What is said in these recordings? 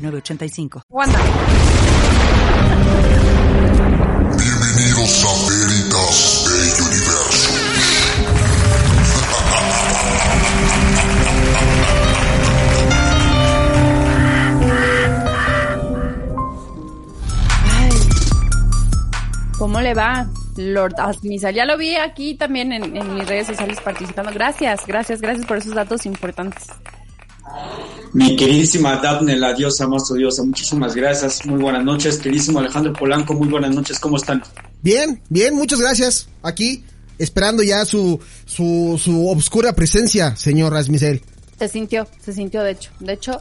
906985. Wanda. Bienvenidos a Veritas del Universo. Ay. ¿Cómo le va? Lord Asmisal, ya lo vi aquí también en, en mis redes sociales participando. Gracias, gracias, gracias por esos datos importantes. Mi queridísima Daphne, la diosa más odiosa, muchísimas gracias, muy buenas noches. Queridísimo Alejandro Polanco, muy buenas noches, ¿cómo están? Bien, bien, muchas gracias. Aquí, esperando ya su, su, su obscura presencia, señor Rasmisel. Se sintió, se sintió de hecho. De hecho,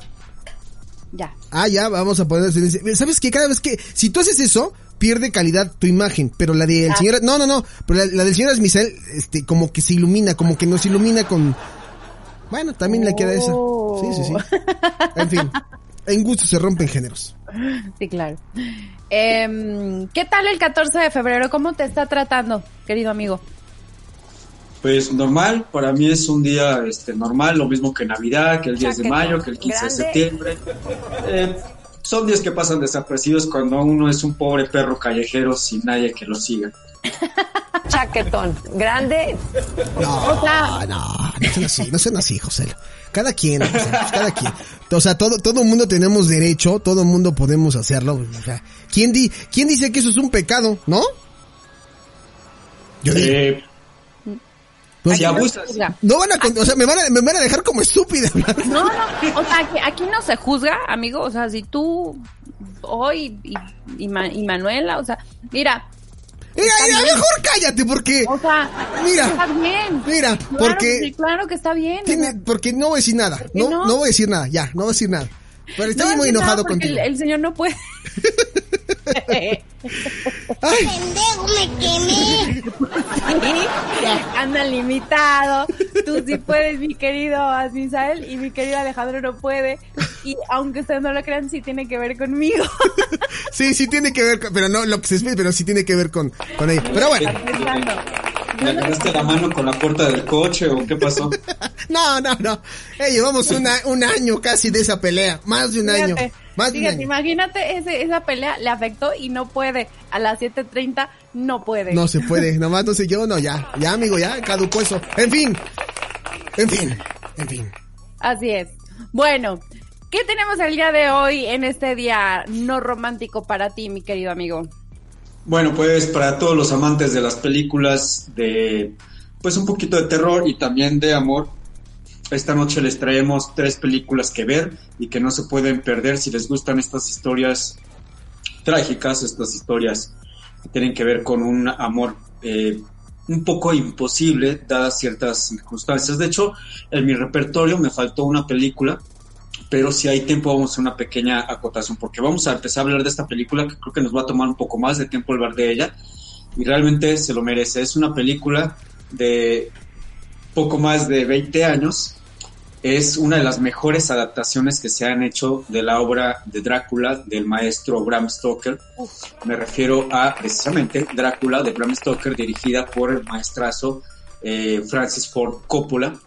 ya. Ah, ya, vamos a poner... ¿Sabes que Cada vez que... Si tú haces eso, pierde calidad tu imagen, pero la del Ah. señor... No, no, no, pero la, la del señor Rasmisel, este, como que se ilumina, como que nos ilumina con... Bueno, también le queda esa. Sí, sí, sí. En fin, en gusto se rompen géneros. Sí, claro. Em, ¿Qué tal el 14 de febrero? ¿Cómo te está tratando, querido amigo? Pues normal, para mí es un día este, normal, lo mismo que Navidad, que el 10 de mayo, que el 15 de septiembre. Eh, son días que pasan desapercibidos cuando uno es un pobre perro callejero sin nadie que lo siga. Chaquetón. Grande. No, O sea- no, no sean así, no sean así, José. Cada quien, José, cada quien. O sea, todo, todo mundo tenemos derecho, todo mundo podemos hacerlo. O sea, ¿quién, di, ¿quién dice que eso es un pecado, no? Yo digo, Eh, pues, si abusas, no van a, con- o sea, me van a, me van a dejar como estúpida. No, no, o sea, aquí, aquí no se juzga, amigo. O sea, si tú hoy y, y, Ma- y Manuela, o sea, mira, Mira, mira, mejor cállate, porque, o sea, Mira, está bien. mira, Claro, porque- sí, claro que está bien. tiene, porque no voy a decir nada. No, no? no voy a decir nada, ya, no voy a decir nada. Pero estoy No, muy enojado contigo. El, el señor no puede. Pendejo, me quemé. Anda limitado. Tú sí puedes, mi querido Asmisael, y mi querido Alejandro no puede. Y aunque ustedes no lo crean, sí tiene que ver conmigo. sí, sí tiene que ver, con- pero no lo que se espera, pero sí tiene que ver con, con ella. Pero bueno. ¿Me agarraste la mano con la puerta del coche o qué pasó? No, no, no. Eh, llevamos una, un año casi de esa pelea. Más de un año. Fíjate, Más de un fíjate, año. imagínate ese, esa pelea le afectó y no puede. A las 7.30 no puede. No se puede. Nomás no sé yo, no, ya. Ya, amigo, ya. Caducó eso. En fin. En fin. En fin. Así es. Bueno, ¿qué tenemos el día de hoy en este día no romántico para ti, mi querido amigo? Bueno, pues para todos los amantes de las películas de, pues un poquito de terror y también de amor, esta noche les traemos tres películas que ver y que no se pueden perder si les gustan estas historias trágicas, estas historias que tienen que ver con un amor eh, un poco imposible dadas ciertas circunstancias. De hecho, en mi repertorio me faltó una película pero si hay tiempo vamos a hacer una pequeña acotación porque vamos a empezar a hablar de esta película que creo que nos va a tomar un poco más de tiempo hablar de ella y realmente se lo merece. Es una película de poco más de 20 años. Es una de las mejores adaptaciones que se han hecho de la obra de Drácula del maestro Bram Stoker. Me refiero a precisamente Drácula de Bram Stoker dirigida por el maestrazo eh, Francis Ford Coppola.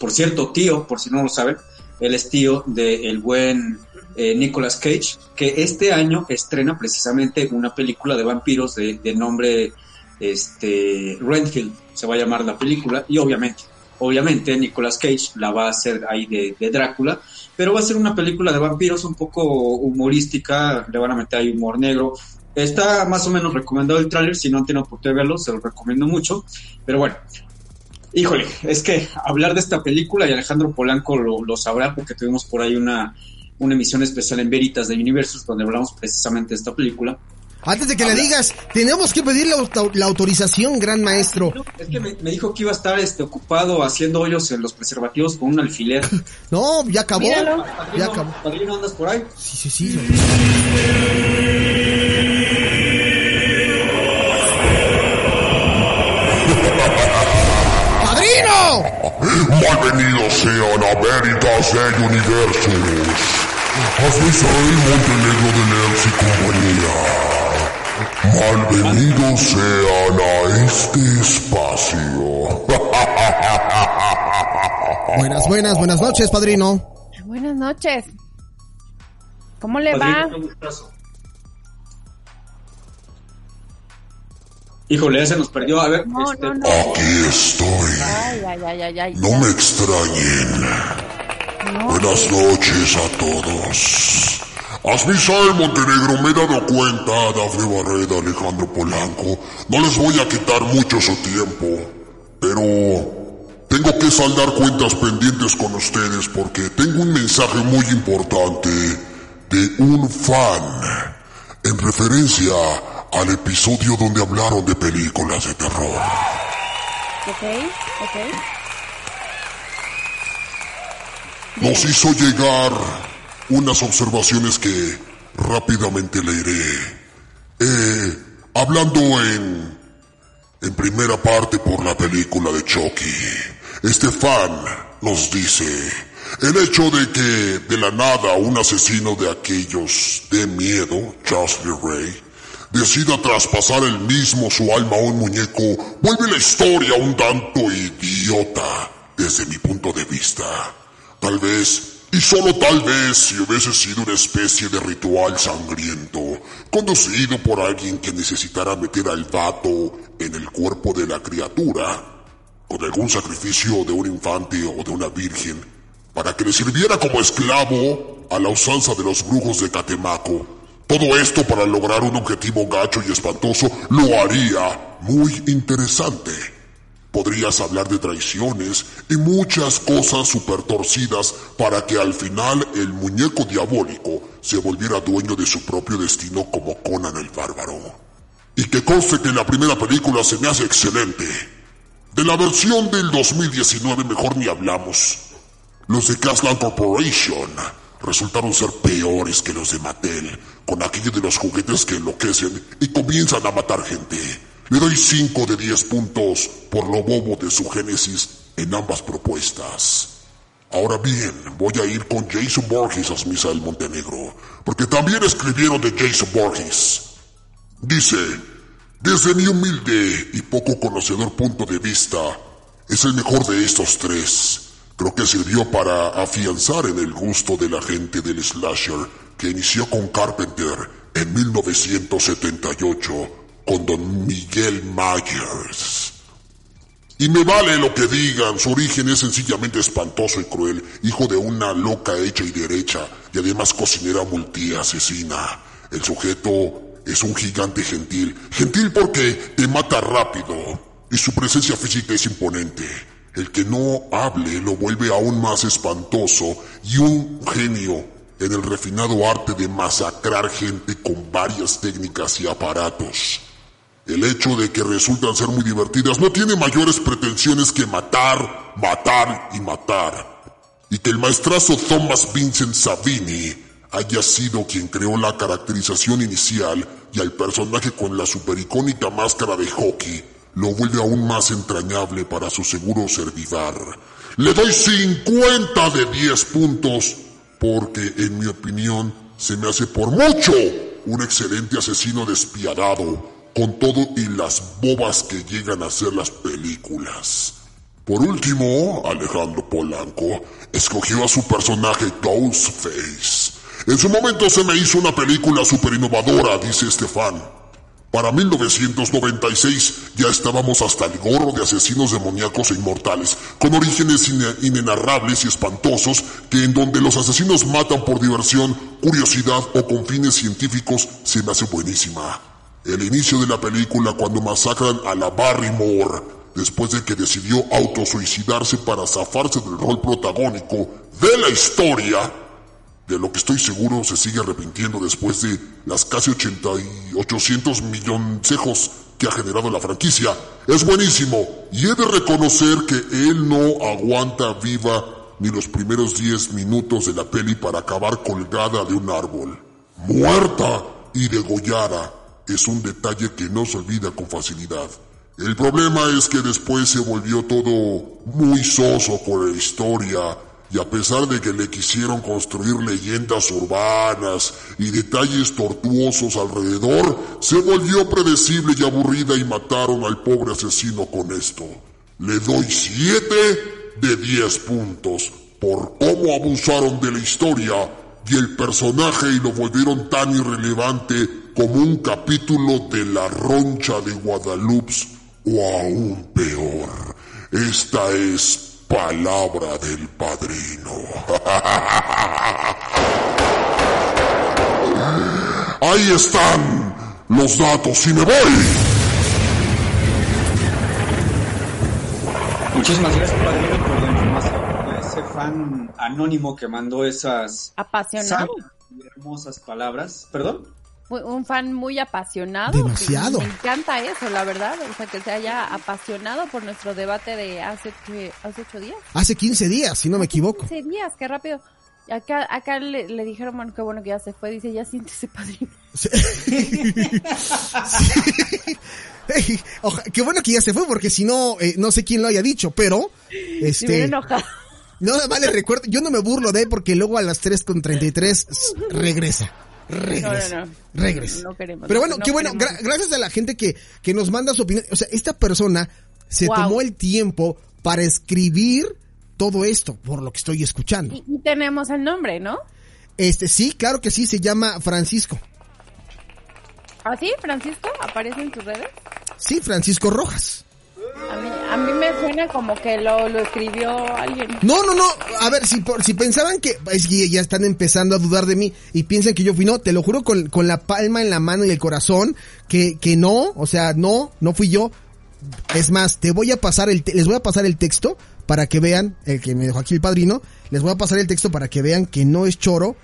Por cierto, tío, por si no lo saben, él es tío del buen eh, Nicolas Cage, que este año estrena precisamente una película de vampiros de, de nombre este, Renfield, se va a llamar la película, y obviamente, obviamente Nicolas Cage la va a hacer ahí de, de Drácula, pero va a ser una película de vampiros un poco humorística, le van a meter ahí humor negro. Está más o menos recomendado el tráiler, si no han tenido oportunidad de verlo, se lo recomiendo mucho, pero bueno, Híjole, es que hablar de esta película, y Alejandro Polanco lo, lo sabrá porque tuvimos por ahí una, una emisión especial en Veritas de Universos donde hablamos precisamente de esta película. Antes de que le digas, tenemos que pedir la, auto- la autorización, gran maestro. Es que me, me dijo que iba a estar este, ocupado haciendo hoyos en los preservativos con un alfiler. No, ya acabó. Míralo. Ya Padrino, acabó. padrino, ¿andas por ahí? Sí, sí, sí. Malvenidos sean a Veritas del Universus. Así soy Montenegro de Nerds y compañía. Malvenidos sean a este espacio. Buenas, buenas, buenas noches, padrino. Buenas noches. ¿Cómo le va? Padrino, Híjole, ya se nos perdió. A ver, No, este, no, no. Aquí estoy. Ay, ay, ay, ay, ay. No me extrañen. No, Buenas noches a todos. Asmisael Montenegro me he dado cuenta, Dafne Barreda, Alejandro Polanco. No les voy a quitar mucho su tiempo, pero tengo que saldar cuentas pendientes con ustedes porque tengo un mensaje muy importante de un fan en referencia al episodio donde hablaron de películas de terror. Ok, ok. nos hizo llegar unas observaciones que rápidamente leeré. Eh, hablando en, en primera parte por la película de Chucky, este fan nos dice, el hecho de que de la nada un asesino de aquellos de miedo, Charles Ray, decida traspasar el mismo su alma a un muñeco, vuelve la historia un tanto idiota desde mi punto de vista. Tal vez, y solo tal vez, si hubiese sido una especie de ritual sangriento, conducido por alguien que necesitara meter al vato en el cuerpo de la criatura, con algún sacrificio de un infante o de una virgen, para que le sirviera como esclavo a la usanza de los brujos de Catemaco. Todo esto para lograr un objetivo gacho y espantoso lo haría muy interesante. Podrías hablar de traiciones y muchas cosas super torcidas para que al final el muñeco diabólico se volviera dueño de su propio destino como Conan el Bárbaro. Y que conste que la primera película se me hace excelente. De la versión del 2019 mejor ni hablamos. Los de Caslan Corporation resultaron ser peores que los de Mattel, con aquello de los juguetes que enloquecen y comienzan a matar gente. Le doy 5 de 10 puntos por lo bobo de su génesis en ambas propuestas. Ahora bien, voy a ir con Jason Borges a Misael Montenegro, porque también escribieron de Jason Borges. Dice, desde mi humilde y poco conocedor punto de vista, es el mejor de estos tres. Creo que sirvió para afianzar en el gusto de la gente del slasher que inició con Carpenter en 1978 con Don Miguel Myers. Y me vale lo que digan, su origen es sencillamente espantoso y cruel, hijo de una loca hecha y derecha, y además cocinera multiasesina. El sujeto es un gigante gentil, gentil porque te mata rápido, y su presencia física es imponente. El que no hable lo vuelve aún más espantoso y un genio en el refinado arte de masacrar gente con varias técnicas y aparatos. El hecho de que resultan ser muy divertidas no tiene mayores pretensiones que matar, matar y matar. Y que el maestrazo Thomas Vincent Savini haya sido quien creó la caracterización inicial y al personaje con la supericónica máscara de hockey lo vuelve aún más entrañable para su seguro servivar. Le doy 50 de 10 puntos porque en mi opinión se me hace por mucho un excelente asesino despiadado con todo y las bobas que llegan a ser las películas. Por último, Alejandro Polanco escogió a su personaje Ghostface. En su momento se me hizo una película super innovadora, dice Estefan. Para 1996 ya estábamos hasta el gorro de asesinos demoníacos e inmortales, con orígenes ine- inenarrables y espantosos, que en donde los asesinos matan por diversión, curiosidad o con fines científicos se me hace buenísima. El inicio de la película cuando masacran a la Barrymore, después de que decidió autosuicidarse para zafarse del rol protagónico de la historia, De lo que estoy seguro se sigue arrepintiendo después de las casi 80 y 800 milloncejos que ha generado la franquicia. Es buenísimo y he de reconocer que él no aguanta viva ni los primeros 10 minutos de la peli para acabar colgada de un árbol. Muerta y degollada es un detalle que no se olvida con facilidad. El problema es que después se volvió todo muy soso con la historia y a pesar de que le quisieron construir leyendas urbanas y detalles tortuosos alrededor, se volvió predecible y aburrida y mataron al pobre asesino con esto. Le doy 7 de 10 puntos por cómo abusaron de la historia y el personaje y lo volvieron tan irrelevante como un capítulo de La Roncha de Guadalupe o aún peor. Esta es palabra del padrino. Ahí están los datos y me voy. Muchísimas gracias, padrino, por la información. Ese fan anónimo que mandó esas Apasionado. sabias y hermosas palabras. ¿Perdón? Un fan muy apasionado. Demasiado. Me encanta eso, la verdad. O sea, que se haya apasionado por nuestro debate de hace, hace ocho días. Hace 15 días, si no me equivoco. 15 días, qué rápido. Acá, acá le, le dijeron, bueno, qué bueno que ya se fue. Dice, ya siéntese, padrino. Ey, oja- qué bueno que ya se fue, porque si no, eh, no sé quién lo haya dicho, pero, Y me este, enojado. no, vale, recuerdo, yo no me burlo de él porque luego a las 3 con 33 s- regresa. Regresa. No, no, no. Regresa. No queremos, Pero bueno, no qué bueno, gra- gracias a la gente que, que nos manda su opinión. O sea, esta persona se Wow. tomó el tiempo para escribir todo esto, por lo que estoy escuchando. Y, y tenemos el nombre, ¿no? Este, sí, claro que sí, se llama Francisco. ¿Ah, sí, Francisco? ¿Aparece en tus redes? Sí, Francisco Rojas. A mí, a mí me suena como que lo, lo escribió alguien. No, no, no. A ver, si, por- si pensaban que es que ya están empezando a dudar de mí y piensan que yo fui, no, te lo juro con, con la palma en la mano y el corazón que, que no, o sea, no, no fui yo. Es más, te voy a pasar el, te- les voy a pasar el texto para que vean, el que me dejó aquí el padrino, les voy a pasar el texto para que vean que no es choro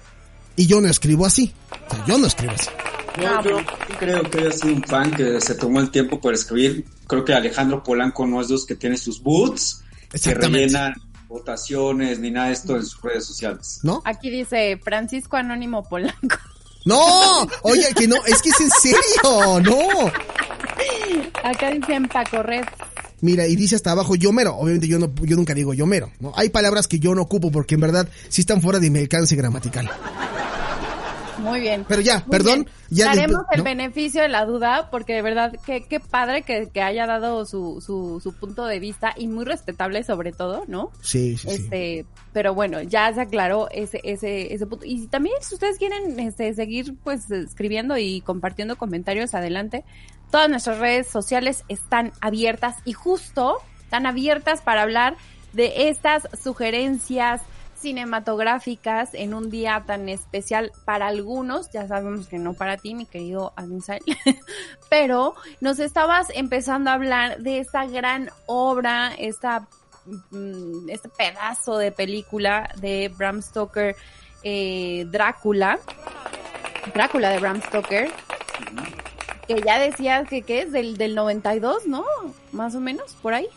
y yo no escribo así. O sea, yo no escribo así. Yo, yo creo que haya sido un fan que se tomó el tiempo para escribir. Creo que Alejandro Polanco no es de los que tiene sus boots, que rellenan votaciones ni nada de esto en sus redes sociales. ¿No? Aquí dice Francisco Anónimo Polanco. No, oye, que no, es que es en serio, no. Acá dicen Paco Red. Mira, y dice hasta abajo yo mero. Obviamente yo no, yo nunca digo yo mero, ¿no? Hay palabras que yo no ocupo porque en verdad sí están fuera de mi alcance gramatical. Muy bien. Pero ya, Muy perdón, bien. ya Daremos el ¿no? beneficio de la duda porque de verdad que qué padre que, que haya dado su, su, su punto de vista y muy respetable sobre todo, ¿no? Sí, sí, sí. Este, pero bueno, ya se aclaró ese, ese, ese punto. Y también si ustedes quieren este, seguir pues escribiendo y compartiendo comentarios adelante, todas nuestras redes sociales están abiertas y justo están abiertas para hablar de estas sugerencias cinematográficas en un día tan especial para algunos, ya sabemos que no para ti, mi querido Admisael, pero nos estabas empezando a hablar de esta gran obra, esta mm, este pedazo de película de Bram Stoker, eh, Drácula, Drácula de Bram Stoker, que ya decías que, que es del, del 92, ¿no? Más o menos, por ahí.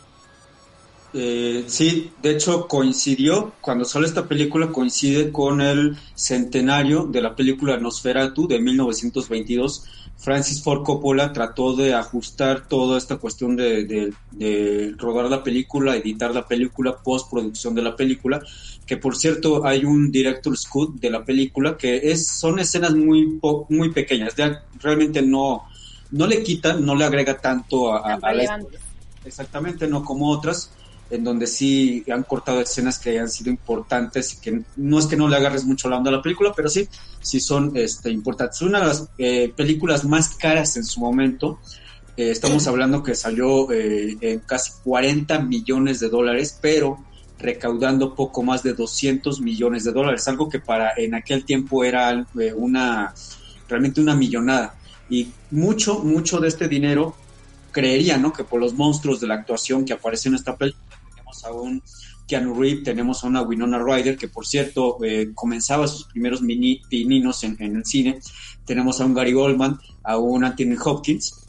Eh, sí, de hecho coincidió, cuando sale esta película coincide con el centenario de la película Nosferatu de 1922. Francis Ford Coppola trató de ajustar toda esta cuestión de, de- de rodar la película, editar la película, postproducción de la película, que por cierto hay un director's cut de la película que es son escenas muy muy pequeñas, ya realmente no no le quita, no le agrega tanto a, a- a la. Exactamente, no como otras, en donde sí han cortado escenas que han sido importantes y que no es que no le agarres mucho la onda a la película, pero sí, sí son este, importantes. Una de las eh, películas más caras en su momento, eh, estamos hablando que salió eh, en casi 40 millones de dólares, pero recaudando poco más de 200 millones de dólares, algo que para en aquel tiempo era eh, una realmente una millonada. Y mucho, mucho de este dinero creería, ¿no? Que por los monstruos de la actuación que aparecen en esta película tenemos a un Keanu Reeves, tenemos a una Winona Ryder, que por cierto eh, comenzaba sus primeros mini, pininos en, el cine, tenemos a un Gary Oldman, a un Anthony Hopkins,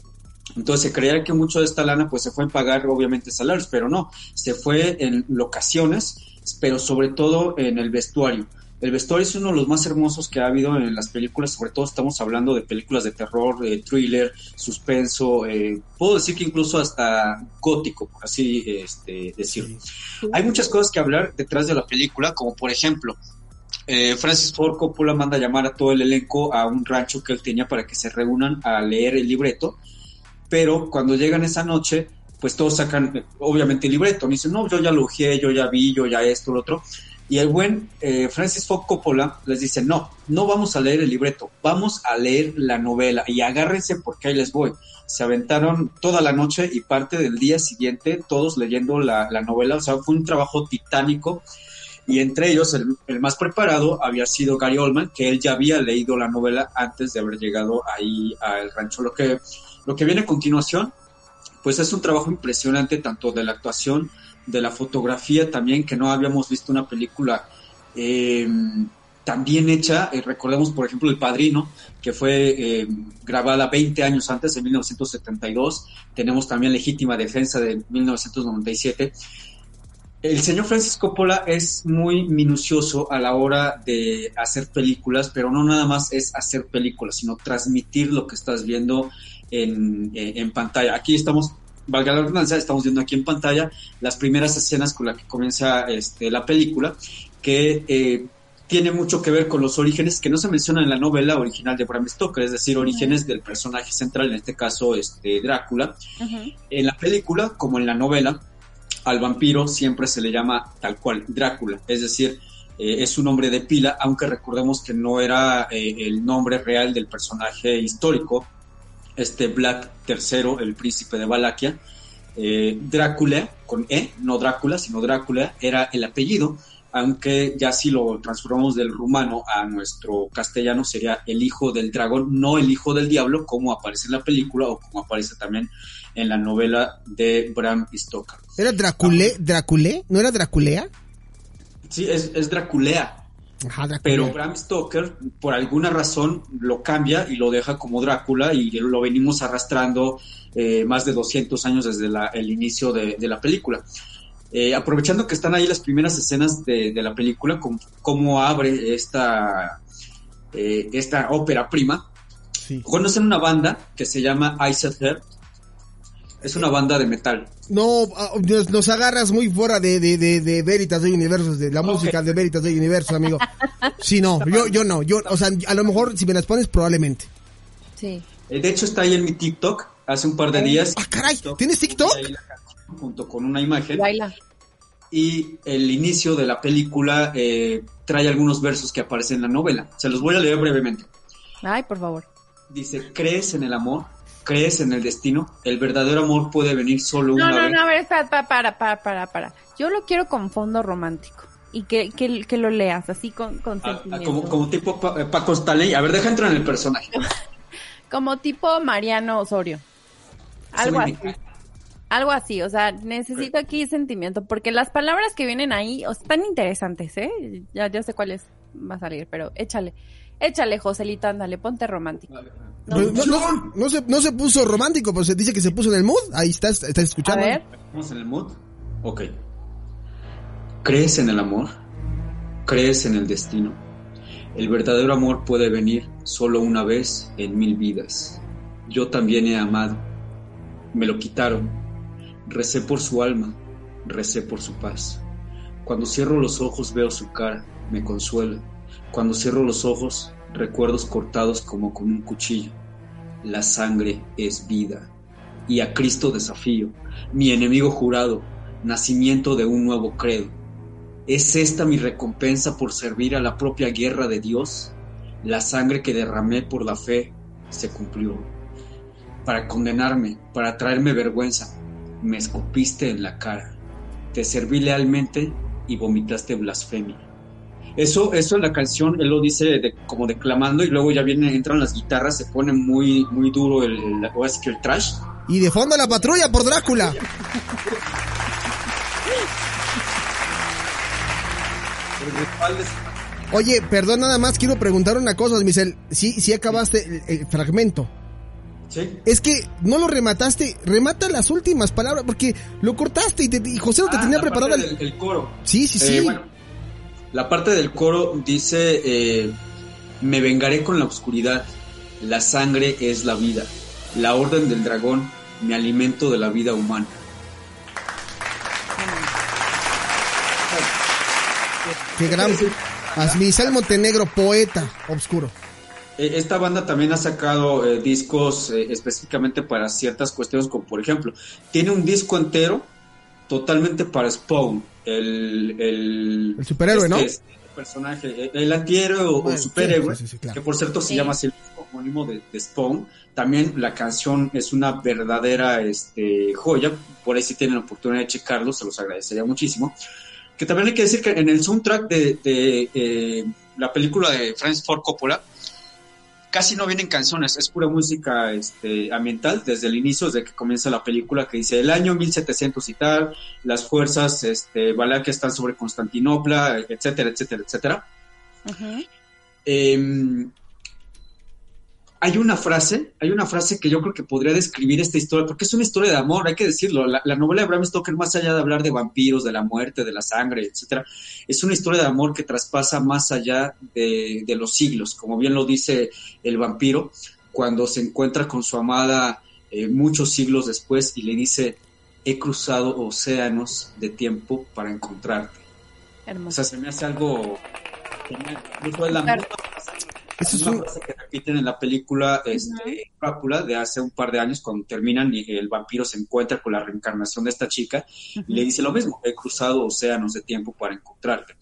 entonces se creía que mucho de esta lana pues se fue en pagar obviamente salarios, pero no, se fue en locaciones, pero sobre todo en el vestuario. El vestuario es uno de los más hermosos que ha habido en las películas, sobre todo estamos hablando de películas de terror, de thriller, suspenso, eh, puedo decir que incluso hasta gótico, por así este, decirlo. Hay muchas cosas que hablar detrás de la película, como por ejemplo, eh, Francis Ford Coppola manda a llamar a todo el elenco a un rancho que él tenía para que se reúnan a leer el libreto, pero cuando llegan esa noche, pues todos sacan, eh, obviamente, el libreto. Me dicen, no, yo ya lo yo ya vi, yo ya esto, lo otro. Y el buen eh, Francis Ford Coppola les dice, no, no vamos a leer el libreto, vamos a leer la novela y agárrense porque ahí les voy. Se aventaron toda la noche y parte del día siguiente todos leyendo la, la novela, o sea, fue un trabajo titánico y entre ellos el, el, más preparado había sido Gary Oldman, que él ya había leído la novela antes de haber llegado ahí al rancho. Lo que, lo que viene a continuación, pues es un trabajo impresionante tanto de la actuación, de la fotografía también, que no habíamos visto una película eh, tan bien hecha. Eh, recordemos, por ejemplo, El Padrino, que fue eh, grabada 20 años antes, en 1972. Tenemos también Legítima Defensa de 1997. El señor Francis Coppola es muy minucioso a la hora de hacer películas, pero no nada más es hacer películas, sino transmitir lo que estás viendo en, en pantalla. Aquí estamos valga la redundancia, estamos viendo aquí en pantalla las primeras escenas con las que comienza este, la película, que eh, tiene mucho que ver con los orígenes que no se mencionan en la novela original de Bram Stoker, es decir, orígenes del personaje central, en este caso este, Drácula. Uh -huh. En la película, como en la novela, al vampiro siempre se le llama tal cual Drácula, es decir, eh, es un nombre de pila, aunque recordemos que no era eh, el nombre real del personaje histórico, este Black III, el príncipe de Valaquia. Eh, Drácula, con E, no Drácula, sino Drácula, era el apellido, aunque ya si lo transformamos del rumano a nuestro castellano sería el hijo del dragón, no el hijo del diablo, como aparece en la película o como aparece también en la novela de Bram Stoker. ¿Era Dracule, Dracule? ¿No era Draculea? Sí, es, es Draculea. Ajá, pero Bram Stoker, por alguna razón, lo cambia y lo deja como Drácula y lo venimos arrastrando eh, más de 200 años desde la, el inicio de, de la película. Eh, aprovechando que están ahí las primeras escenas de, de la película, con, cómo abre esta, eh, esta ópera prima, sí. conocen una banda que se llama Ice Heart. Es una banda de metal. No, nos, nos agarras muy fuera de, de, de, de Veritas de Universos, de la okay. música de Veritas de Universo, amigo. Sí, no, yo, yo no, yo, o sea, a lo mejor si me las pones, probablemente. Sí. De hecho, está ahí en mi TikTok hace un par de días. Ah, caray, ¿tienes TikTok? Junto con una imagen. Baila. Y el inicio de la película eh, trae algunos versos que aparecen en la novela. Se los voy a leer brevemente. Ay, por favor. Dice, ¿crees en el amor? ¿Crees en el destino? El verdadero amor puede venir solo no, una no, vez. No, no, a ver, para, para, para, para, para. Yo lo quiero con fondo romántico. Y que, que, que lo leas así con, con ah, sentimiento. Como, como tipo pa, Paco Stanley. A ver, deja entrar en el personaje. como tipo Mariano Osorio. Algo así. Algo así, o sea, necesito aquí sentimiento, porque las palabras que vienen ahí o están interesantes, ¿eh? Ya, ya sé cuáles va a salir, pero échale. Échale, Joselito, ándale, ponte romántico. No, no, no, no, se, no se puso romántico, pues se dice que se puso en el mood. Ahí estás, estás escuchando. A ver. ¿Estamos en el mood? Ok. ¿Crees en el amor? ¿Crees en el destino? El verdadero amor puede venir solo una vez en mil vidas. Yo también he amado. Me lo quitaron. Recé por su alma, recé por su paz. Cuando cierro los ojos veo su cara, me consuela. Cuando cierro los ojos, recuerdos cortados como con un cuchillo. La sangre es vida. Y a Cristo desafío, mi enemigo jurado, nacimiento de un nuevo credo. ¿Es esta mi recompensa por servir a la propia guerra de Dios? La sangre que derramé por la fe se cumplió. Para condenarme, para traerme vergüenza, me escupiste en la cara. Te serví lealmente y vomitaste blasfemia. Eso, eso en la canción, él lo dice como declamando y luego ya vienen, entran las guitarras, se pone muy, muy duro el, el, el, el trash. Y de fondo la patrulla por Drácula. Oye, perdón, nada más quiero preguntar una cosa, Michel. Sí, sí acabaste el fragmento. Sí. Es que no lo remataste, remata las últimas palabras, porque lo cortaste y, te- y José no te Ah, tenía parte el- el coro. Sí, sí, sí. Eh, bueno, la parte del coro dice, eh, me vengaré con la oscuridad, la sangre es la vida, la orden del dragón, me alimento de la vida humana. Qué gran. Asmisal Montenegro, poeta obscuro. Eh, Esta banda también ha sacado eh, discos eh, específicamente para ciertas cuestiones, como por ejemplo, tiene un disco entero totalmente para Spawn, el, el, El superhéroe, ¿no? este personaje, eh, el antihéroe o, Bueno, superhéroe, sí, sí, sí, claro. que por cierto se llama así el disco homónimo de, de Spawn. También la canción es una verdadera este, joya, por ahí si tienen la oportunidad de checarlo, se los agradecería muchísimo. Que también hay que decir que en el soundtrack de, de, eh, la película de Francis Ford Coppola, casi no vienen canciones, es pura música este, ambiental desde el inicio, desde que comienza la película, que dice el año 1700 y tal, las fuerzas este, valaquias están sobre Constantinopla, etcétera, etcétera, etcétera. Eh, hay una frase, hay una frase que yo creo que podría describir esta historia, porque es una historia de amor, hay que decirlo. La, la novela de Bram Stoker, más allá de hablar de vampiros, de la muerte, de la sangre, etcétera, es una historia de amor que traspasa más allá de, de los siglos, como bien lo dice el vampiro, cuando se encuentra con su amada eh, muchos siglos después y le dice, he cruzado océanos de tiempo para encontrarte. O Hermoso. sea, se me hace algo genial. Incluso es la Claro. misma Eso es una un- frase que repiten en la película este, Drácula de hace un par de años cuando terminan y el vampiro se encuentra con la reencarnación de esta chica y le dice lo mismo, he cruzado océanos de tiempo para encontrarte.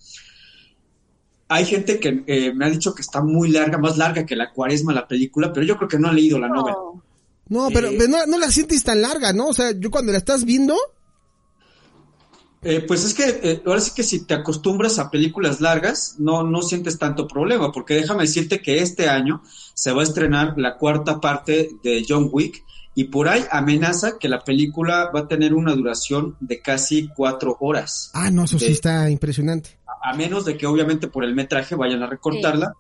Hay gente que eh, me ha dicho que está muy larga, más larga que la cuaresma la película, pero yo creo que no ha leído la novela. No. No, pero, Eh. pero no, no la sientes tan larga, ¿no? O sea, yo cuando la estás viendo, Eh, pues es que eh, ahora sí que si te acostumbras a películas largas, no, no sientes tanto problema, porque déjame decirte que este año se va a estrenar la cuarta parte de John Wick y por ahí amenaza que la película va a tener una duración de casi cuatro horas, ah, no, eso sí está impresionante. a, a menos de que obviamente por el metraje vayan a recortarla.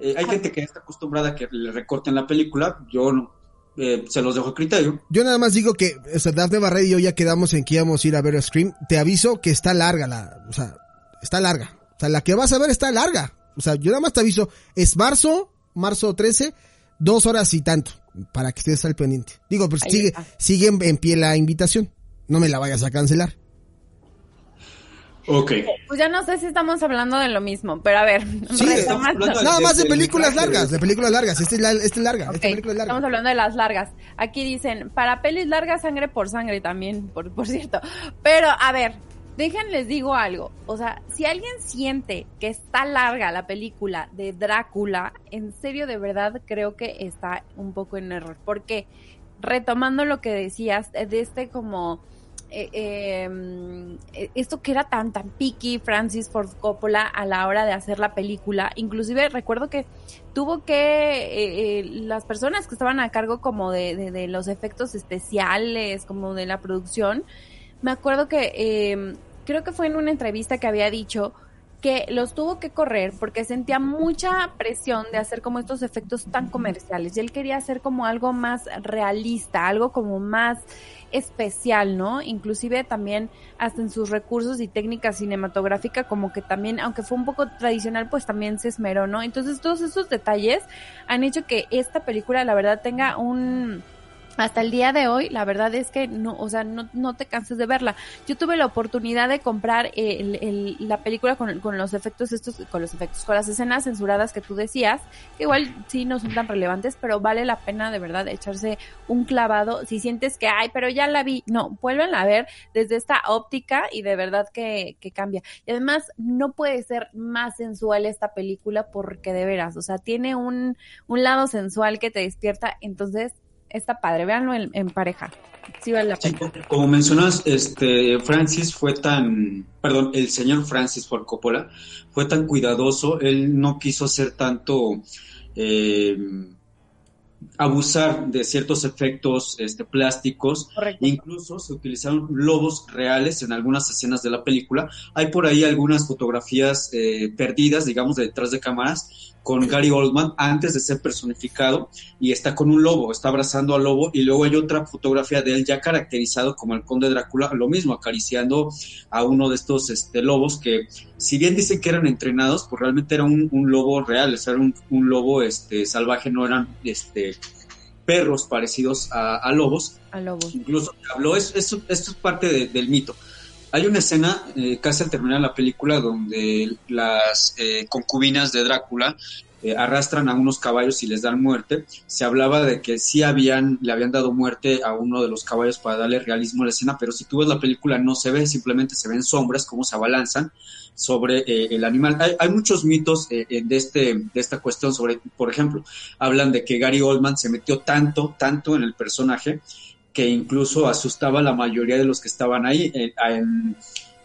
Eh, hay gente que está acostumbrada a que le recorten la película, yo no, eh, se los dejo a criterio. Yo nada más digo que, o sea, Dafne Barrera y yo ya quedamos en que íbamos a ir a ver Scream. Te aviso que está larga la, o sea, está larga. O sea, la que vas a ver está larga. O sea, yo nada más te aviso, es marzo, marzo 13, dos horas y tanto, para que estés al pendiente. Digo, pues Ahí sigue, está. sigue en, en pie la invitación. No me la vayas a cancelar. Ok. Pues ya no sé si estamos hablando de lo mismo, pero a ver, Sí, de- Nada más de películas largas, de- películas largas. Esta es, la, esta es larga, Ok, esta película es larga. Estamos hablando de las largas. Aquí dicen, para pelis largas, sangre por sangre también, por, por cierto. Pero, a ver, déjenles digo algo. O sea, si alguien siente que está larga la película de Drácula, en serio, de verdad, creo que está un poco en error. Porque, retomando lo que decías, de este como... eh, eh, esto que era tan tan picky Francis Ford Coppola a la hora de hacer la película. Inclusive recuerdo que tuvo que eh, las personas que estaban a cargo como de, de, de los efectos especiales, como de la producción, me acuerdo que eh, creo que fue en una entrevista que había dicho que los tuvo que correr porque sentía mucha presión de hacer como estos efectos tan comerciales. Y él quería hacer como algo más realista, algo como más especial, ¿no? Inclusive también hasta en sus recursos y técnicas cinematográficas como que también, aunque fue un poco tradicional, pues también se esmeró, ¿no? Entonces todos esos detalles han hecho que esta película la verdad tenga un hasta el día de hoy, la verdad es que no, o sea, no, no te canses de verla. Yo tuve la oportunidad de comprar eh, el, el, la película con, con, los efectos estos, con los efectos, con las escenas censuradas que tú decías, que igual sí no son tan relevantes, pero vale la pena de verdad echarse un clavado. Si sientes que, ay, pero ya la vi, no, vuelven a ver desde esta óptica y de verdad que, que cambia. Y además, no puede ser más sensual esta película porque de veras, o sea, tiene un, un lado sensual que te despierta, entonces está padre, véanlo en, en pareja. Sí vale la pena. Como mencionas, este Francis fue tan, perdón, el señor Francis Ford Coppola fue tan cuidadoso, él no quiso hacer tanto, eh, abusar de ciertos efectos este, plásticos. Correcto. Incluso se utilizaron lobos reales en algunas escenas de la película. Hay por ahí algunas fotografías eh, perdidas, digamos, de detrás de cámaras, con Gary Oldman antes de ser personificado y está con un lobo, está abrazando al lobo y luego hay otra fotografía de él ya caracterizado como el conde Drácula, lo mismo, acariciando a uno de estos este, lobos que si bien dicen que eran entrenados, pues realmente era un, un lobo real, o sea, era un, un lobo este, salvaje, no eran este, perros parecidos a, a lobos. A lobo. Incluso habló, eso, eso, esto es parte de- del mito. Hay una escena eh, casi al terminar la película donde las eh, concubinas de Drácula eh, arrastran a unos caballos y les dan muerte. Se hablaba de que sí habían, le habían dado muerte a uno de los caballos para darle realismo a la escena, pero si tú ves la película no se ve, simplemente se ven sombras, cómo se abalanzan sobre eh, el animal. Hay, hay muchos mitos eh, eh, de, este, de esta cuestión sobre, por ejemplo, hablan de que Gary Oldman se metió tanto, tanto en el personaje que incluso asustaba a la mayoría de los que estaban ahí. En- en-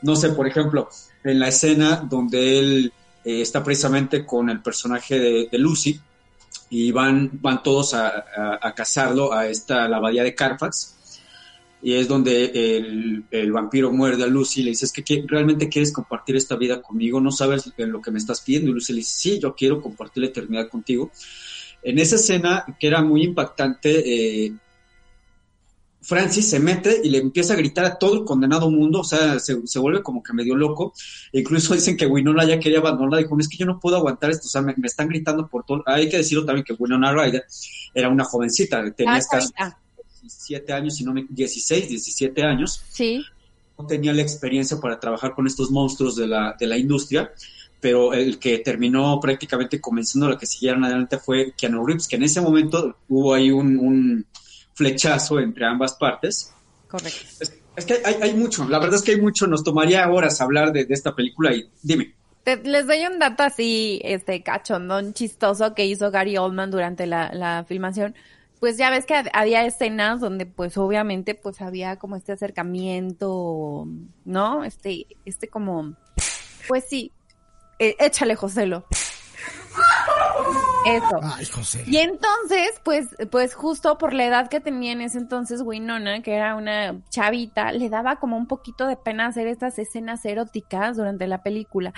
no sé, por ejemplo, en la escena donde él eh, está precisamente con el personaje de, Lucy y van, van todos a, a, a cazarlo a esta la abadía de Carfax. Y es donde el, el vampiro muerde a Lucy y le dice, es que ¿qué- realmente quieres compartir esta vida conmigo, no sabes lo que me estás pidiendo. Y Lucy le dice, sí, yo quiero compartir la eternidad contigo. En esa escena, que era muy impactante, eh, Francis se mete y le empieza a gritar a todo el condenado mundo, o sea, se, se vuelve como que medio loco. E incluso dicen que Winona ya quería abandonarla, dijo, es que yo no puedo aguantar esto, o sea, me, me están gritando por todo. Hay que decirlo también que Winona Ryder era una jovencita, tenía Ah, escasos chavita. 17 años, si no me 16, 17 años, Sí. no tenía la experiencia para trabajar con estos monstruos de la, de la industria, pero el que terminó prácticamente convenciendo a la que siguieran adelante fue Keanu Reeves, que en ese momento hubo ahí un, un flechazo entre ambas partes. Correcto. Es, es que hay, hay mucho, la verdad es que hay mucho, nos tomaría horas hablar de, de esta película y dime. Te- les doy un dato así, este, cachondón, chistoso que hizo Gary Oldman durante la, la filmación. Pues ya ves que ha- había escenas donde, pues, obviamente, pues, había como este acercamiento, ¿no? Este, este como, pues sí, eh, échale, Joselo. Eso. Ay, José. Y entonces, pues, pues justo por la edad que tenía en ese entonces Winona, que era una chavita, le daba como un poquito de pena hacer estas escenas eróticas durante la película.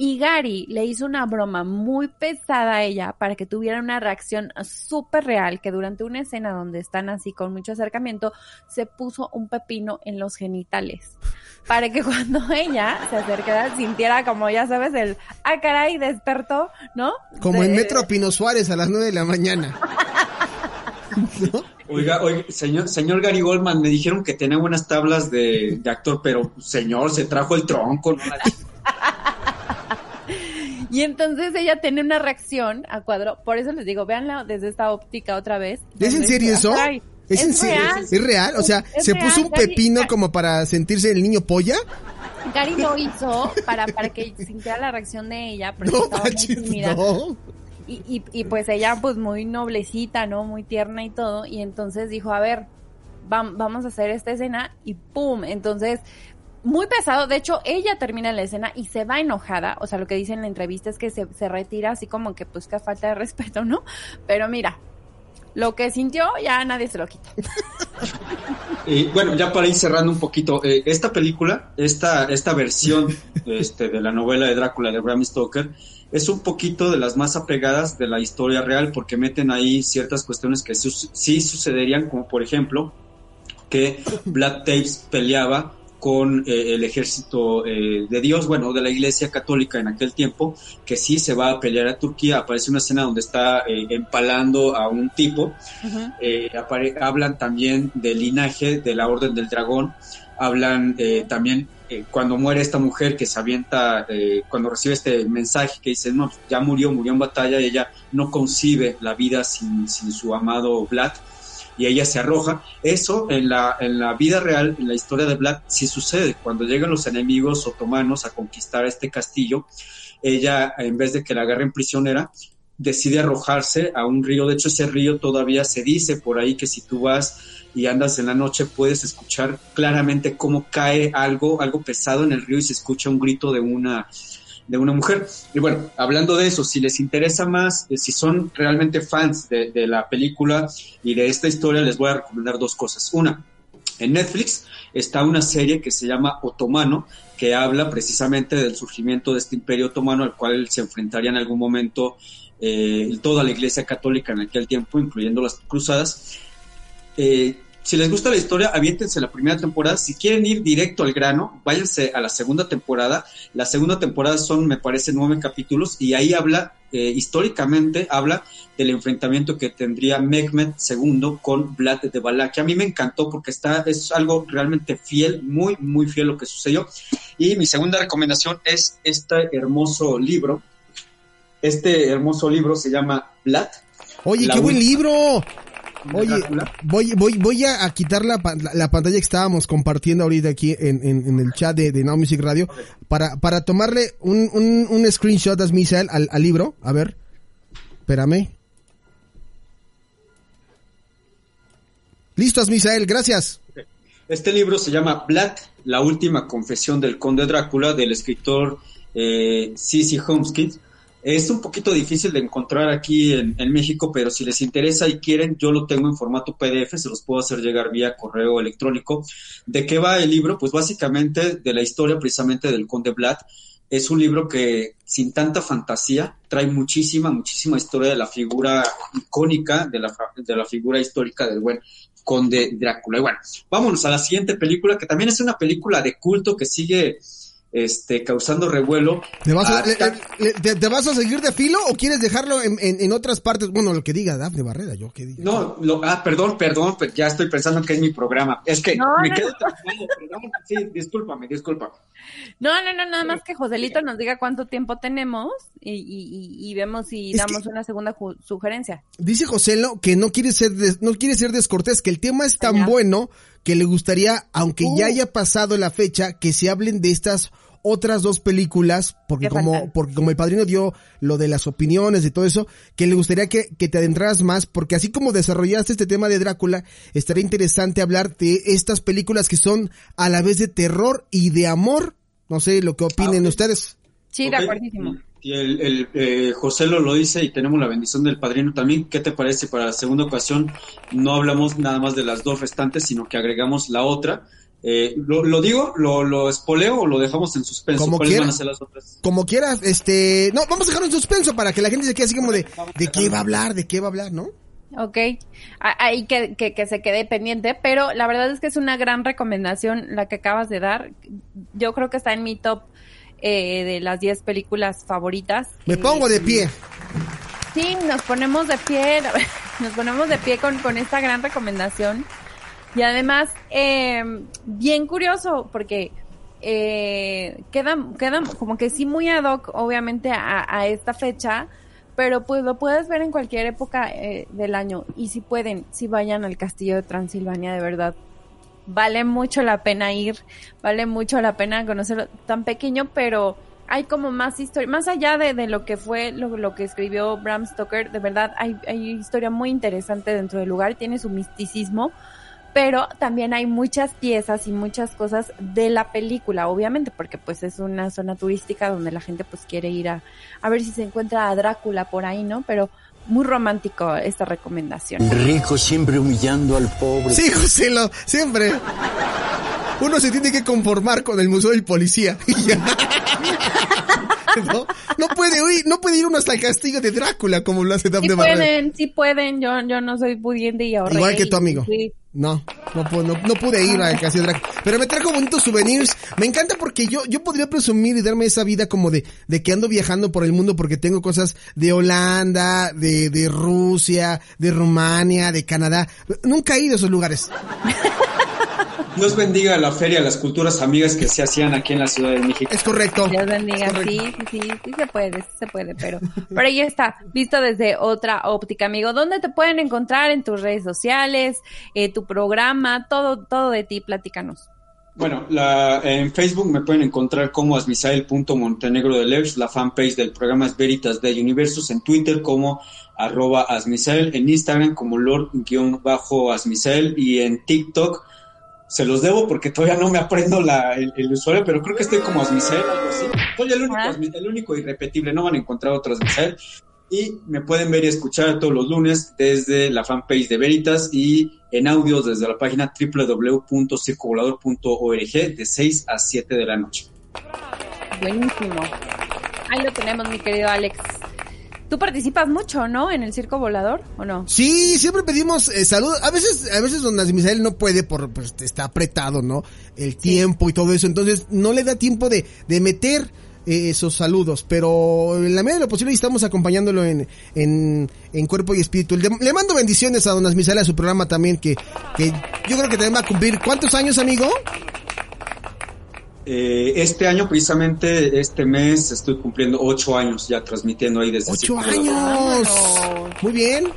Y Gary le hizo una broma muy pesada a ella para que tuviera una reacción súper real, que durante una escena donde están así con mucho acercamiento, se puso un pepino en los genitales. Para que cuando ella se acercara sintiera como, ya sabes, el, ah, caray, despertó, ¿no? Como en De- Metro Pino Suárez a las 9 de la mañana. ¿No? Oiga, oiga, señor, señor Gary Goldman, me dijeron que tenía buenas tablas de, de actor, pero señor, se trajo el tronco, ¿no? Y entonces ella tiene una reacción a cuadro. Por eso les digo, véanla desde esta óptica otra vez. ¿Es en serio eso? "Ay, ¿Es, en real. ¿Es real? O sea, ¿se real, puso un Gary- pepino como para sentirse el niño polla? Gary lo hizo para, para que sintiera la reacción de ella, porque No, estaba muy manches, tímida. no. Y, y, y pues ella pues muy noblecita, ¿no? Muy tierna y todo. Y entonces dijo, a ver, vam- vamos a hacer esta escena y ¡pum! Entonces, muy pesado. De hecho, ella termina la escena y se va enojada. O sea, lo que dice en la entrevista es que se, se retira así como que pues que falta de respeto, ¿no? Pero mira, lo que sintió ya nadie se lo quita. Y bueno, ya para ir cerrando un poquito, eh, esta película, esta, esta versión este, de la novela de Drácula de Bram Stoker, es un poquito de las más apegadas de la historia real, porque meten ahí ciertas cuestiones que sí, sí sucederían, como por ejemplo, que Black Tapes peleaba con eh, el ejército eh, de Dios, bueno, de la Iglesia Católica en aquel tiempo, que sí se va a pelear a Turquía. Aparece una escena donde está eh, empalando a un tipo. Eh, apare- hablan también del linaje de la Orden del Dragón. Hablan eh, también eh, cuando muere esta mujer que se avienta, eh, cuando recibe este mensaje que dice, no, ya murió, murió en batalla, y ella no concibe la vida sin, sin su amado Vlad y ella se arroja. Eso en la, en la vida real, en la historia de Vlad, sí sucede. Cuando llegan los enemigos otomanos a conquistar este castillo, ella, en vez de que la agarren prisionera, decide arrojarse a un río. De hecho, ese río todavía se dice por ahí que si tú vas y andas en la noche puedes escuchar claramente cómo cae algo, algo pesado en el río y se escucha un grito de una de una mujer. Y bueno, hablando de eso, si les interesa más, eh, si son realmente fans de, de la película y de esta historia, les voy a recomendar dos cosas. Una, en Netflix está una serie que se llama Otomano, que habla precisamente del surgimiento de este imperio otomano al cual se enfrentaría en algún momento eh, toda la Iglesia Católica en aquel tiempo, incluyendo las cruzadas. Eh, si les gusta la historia, aviéntense la primera temporada. Si quieren ir directo al grano, váyanse a la segunda temporada. La segunda temporada son, me parece, nueve capítulos y ahí habla, eh, históricamente, habla del enfrentamiento que tendría Mehmed II con Vlad de Valaquia. A mí me encantó porque está, es algo realmente fiel, muy, muy fiel lo que sucedió. Y mi segunda recomendación es este hermoso libro. Este hermoso libro se llama Vlad. Oye, qué buen libro. Oye, voy, voy, voy a, a quitar la, la, la pantalla que estábamos compartiendo ahorita aquí en, en, en el chat de, de Now Music Radio para, para tomarle un, un, un screenshot as Misael al, al libro. A ver, espérame. Listo, Misael, gracias. Este libro se llama Vlad, la última confesión del conde Drácula, del escritor eh, C.C. Homeskin. Es un poquito difícil de encontrar aquí en, México, pero si les interesa y quieren, yo lo tengo en formato PDF, se los puedo hacer llegar vía correo electrónico. ¿De qué va el libro? Pues básicamente de la historia precisamente del conde Vlad. Es un libro que sin tanta fantasía trae muchísima, muchísima historia de la figura icónica, de la, de la figura histórica del buen Conde Drácula. Y bueno, vámonos a la siguiente película, que también es una película de culto que sigue este, causando revuelo. ¿Te vas, a, Ah, le- ta- le- te, vas a seguir de filo o quieres dejarlo en, en, en otras partes? Bueno, lo que diga Dafne Barrera, yo que diga. no, lo, ah, perdón, perdón, pero ya estoy pensando que es mi programa. Es que No, me no, quedo traumado, perdón. Sí, discúlpame, discúlpame. No, no, no, nada más que Joselito nos diga cuánto tiempo tenemos y, y, y- vemos si Es damos que- una segunda sugerencia. Dice Joselo que no quiere ser des- no quiere ser descortés, que el tema es tan Ya. bueno que le gustaría, aunque Uh. ya haya pasado la fecha, que se hablen de estas otras dos películas, porque ¿Qué como, porque como el padrino dio lo de las opiniones y todo eso, que le gustaría que, que te adentraras más, porque así como desarrollaste este tema de Drácula, estaría interesante hablar de estas películas que son a la vez de terror y de amor. No sé lo que opinen Ah, ok. ustedes. Sí, de acuerdísimo. Y el, el eh, José lo, lo dice y tenemos la bendición del padrino también. ¿Qué te parece si para la segunda ocasión no hablamos nada más de las dos restantes, sino que agregamos la otra? Eh, ¿lo, lo digo? ¿Lo, ¿Lo espoleo o lo dejamos en suspenso? Como ¿Cuáles quiera. van a ser las otras? Como quieras, este, no, vamos a dejarlo en suspenso para que la gente se quede así como de, ¿de qué va a hablar? ¿De qué va a hablar? ¿No? Ok, A- ahí que, que, que se quede pendiente, pero la verdad es que es una gran recomendación la que acabas de dar. Yo creo que está en mi top eh, de las 10 películas favoritas. Me pongo de pie. Sí, nos ponemos de pie, nos ponemos de pie con, con esta gran recomendación. Y además, eh, bien curioso, porque eh, queda, queda como que sí muy ad hoc, obviamente, a, a esta fecha, pero pues lo puedes ver en cualquier época eh, del año. Y si pueden, si vayan al castillo de Transilvania, de verdad. Vale mucho la pena ir, vale mucho la pena conocerlo tan pequeño, pero hay como más historia, más allá de, de lo que fue lo, lo que escribió Bram Stoker, de verdad hay, hay historia muy interesante dentro del lugar, tiene su misticismo, pero también hay muchas piezas y muchas cosas de la película, obviamente, porque pues es una zona turística donde la gente pues quiere ir a, a ver si se encuentra a Drácula por ahí, ¿no? Pero muy romántico esta recomendación. Rico siempre humillando al pobre. Sí, José, lo, siempre. Uno se tiene que conformar con el Museo del Policía. Y ya. ¿No? no puede ir, no puede ir uno hasta el castillo de Drácula como lo hace Sí Daphne Barrera. pueden, sí pueden, yo, yo no soy pudiente y ahorré. Igual que tu y- amigo. sí. No, no, no, no pude ir castillo de Drácula. Pero me trajo bonitos souvenirs. Me encanta porque yo, yo podría presumir y darme esa vida como de, de que ando viajando por el mundo porque tengo cosas de Holanda, de, de Rusia, de Rumania, de Canadá. Nunca he ido a esos lugares. Dios bendiga la feria, las culturas amigas que se hacían aquí en la Ciudad de México. Es correcto. Dios bendiga, Correcto. sí, sí, sí, sí se puede, sí se puede, pero, pero ahí está, visto desde otra óptica, amigo. ¿Dónde te pueden encontrar en tus redes sociales, eh, tu programa, todo, todo de ti? Platícanos. Bueno, la, en Facebook me pueden encontrar como asmisael.montenegro de Lers, la fanpage del programa es Veritas de Universos, en Twitter como arroba asmisael, en Instagram como lord-asmisael y en TikTok se los debo porque todavía no me aprendo la, el, el usuario, pero creo que estoy como Asmicel, algo así. Soy el único, el único irrepetible, no van a encontrar otro Asmicel. Y me pueden ver y escuchar todos los lunes desde la fanpage de Veritas y en audios desde la página www.circovolador.org de 6 a 7 de la noche. Buenísimo. Ahí lo tenemos, mi querido Alex. Tú participas mucho, ¿no? En el circo volador, ¿o no? Sí, siempre pedimos eh, salud. A veces, a veces don Misael no puede por, pues está apretado, ¿no? El tiempo y todo eso. Entonces no le da tiempo de, de meter eh, esos saludos. Pero en la medida de lo posible estamos acompañándolo en, en, en cuerpo y espíritu. Le, le mando bendiciones a don Misael a su programa también que, que yo creo que también va a cumplir. ¿Cuántos años, amigo? Eh, este año, precisamente este mes, estoy cumpliendo ocho años ya transmitiendo ahí desde Ocho años. Muy bien.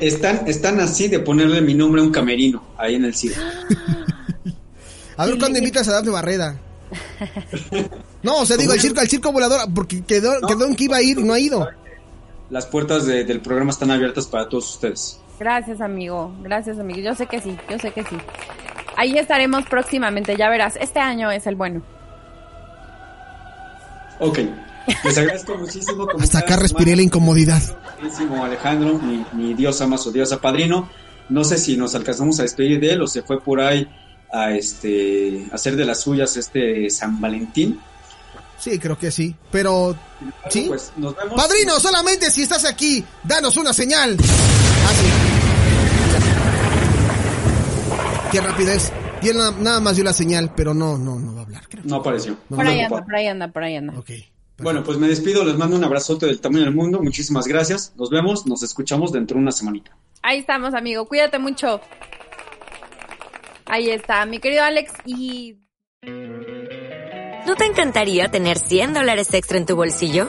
Están, están así de ponerle mi nombre a un camerino ahí en el circo. A ver cuándo invitas a Dafne Barreda. No, o sea, digo, al circo, al circo volador, porque quedó, quedó en que iba a ir y no ha ido. Las puertas de- del programa están abiertas para todos ustedes. Gracias, amigo. Gracias, amigo. Yo sé que sí, yo sé que sí. Ahí estaremos próximamente, ya verás. Este año es el bueno. Ok, les agradezco muchísimo. como Hasta acá respiré la incomodidad. Queridísimo Alejandro, mi, mi diosa más odiosa padrino. No sé si nos alcanzamos a despedir de él o se fue por ahí a este a hacer de las suyas este San Valentín. Sí, creo que sí. Pero, ¿sí? Pues nos vemos. Padrino, solamente si estás aquí, danos una señal. Ah, sí. Qué rápido es. Y él na- nada más dio la señal, pero no, no, no va a hablar. creo. No apareció. No, Por no, ahí no, anda, por ahí anda, por ahí anda. Ok. Bueno, pues me despido, les mando un abrazote del tamaño del mundo. Muchísimas gracias. Nos vemos, nos escuchamos dentro de una semanita. Ahí estamos, amigo. Cuídate mucho. Ahí está, mi querido Alex. Y ¿No te encantaría tener 100 dólares extra en tu bolsillo?